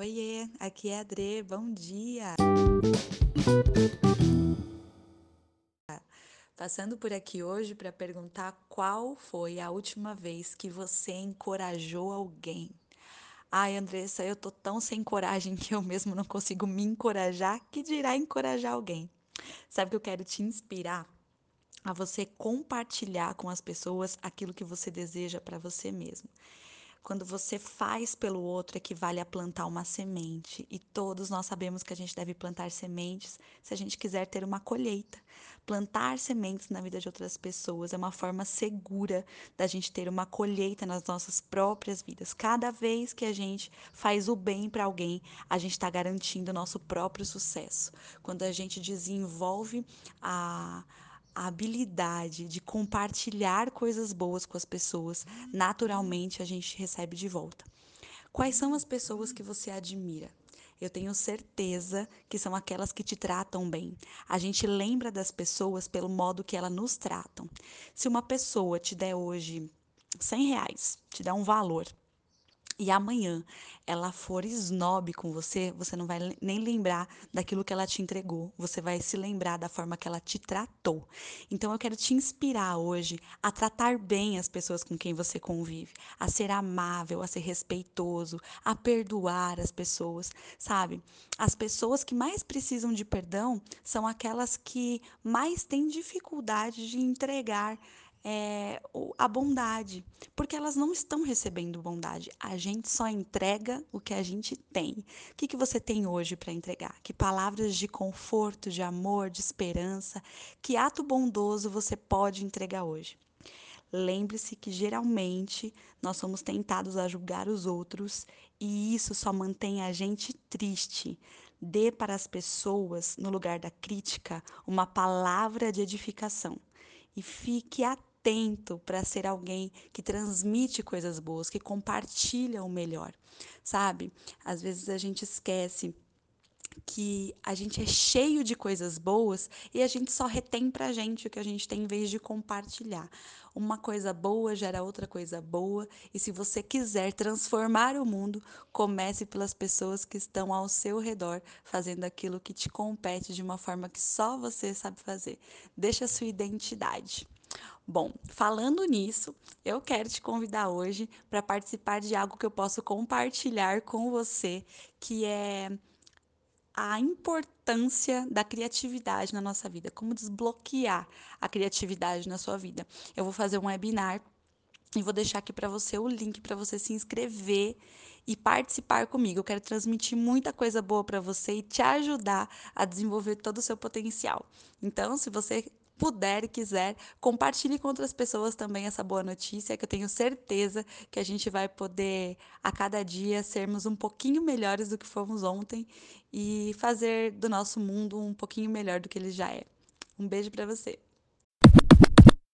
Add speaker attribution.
Speaker 1: Oiê, aqui é a Adrê, bom dia! Passando por aqui hoje para perguntar qual foi a última vez que você encorajou alguém. Ai, Andressa, eu tô tão sem coragem que eu mesmo não consigo me encorajar, que dirá encorajar alguém. Sabe que eu quero te inspirar a você compartilhar com as pessoas aquilo que você deseja para você mesmo. Quando você faz pelo outro, equivale a plantar uma semente. E todos nós sabemos que a gente deve plantar sementes se a gente quiser ter uma colheita. Plantar sementes na vida de outras pessoas é uma forma segura da gente ter uma colheita nas nossas próprias vidas. Cada vez que a gente faz o bem para alguém, a gente está garantindo o nosso próprio sucesso. Quando a gente desenvolve a a habilidade de compartilhar coisas boas com as pessoas, naturalmente a gente recebe de volta. Quais são as pessoas que você admira? Eu tenho certeza que são aquelas que te tratam bem. A gente lembra das pessoas pelo modo que elas nos tratam. Se uma pessoa te der hoje 100 reais, te dá um valor, e amanhã ela for snob com você, você não vai nem lembrar daquilo que ela te entregou, você vai se lembrar da forma que ela te tratou. Então eu quero te inspirar hoje a tratar bem as pessoas com quem você convive, a ser amável, a ser respeitoso, a perdoar as pessoas, sabe? As pessoas que mais precisam de perdão são aquelas que mais têm dificuldade de entregar é, a bondade, porque elas não estão recebendo bondade. A gente só entrega o que a gente tem. O que, que você tem hoje para entregar? Que palavras de conforto, de amor, de esperança, que ato bondoso você pode entregar hoje? Lembre-se que geralmente nós somos tentados a julgar os outros e isso só mantém a gente triste. Dê para as pessoas, no lugar da crítica, uma palavra de edificação e fique atento atento para ser alguém que transmite coisas boas, que compartilha o melhor, sabe? Às vezes a gente esquece que a gente é cheio de coisas boas e a gente só retém pra gente o que a gente tem em vez de compartilhar. Uma coisa boa gera outra coisa boa, e se você quiser transformar o mundo, comece pelas pessoas que estão ao seu redor, fazendo aquilo que te compete de uma forma que só você sabe fazer. Deixa a sua identidade. Bom, falando nisso, eu quero te convidar hoje para participar de algo que eu posso compartilhar com você, que é a importância da criatividade na nossa vida, como desbloquear a criatividade na sua vida. Eu vou fazer um webinar e vou deixar aqui para você o link para você se inscrever e participar comigo. Eu quero transmitir muita coisa boa para você e te ajudar a desenvolver todo o seu potencial. Então, se você puder e quiser, compartilhe com outras pessoas também essa boa notícia, que eu tenho certeza que a gente vai poder, a cada dia, sermos um pouquinho melhores do que fomos ontem e fazer do nosso mundo um pouquinho melhor do que ele já é. Um beijo para você.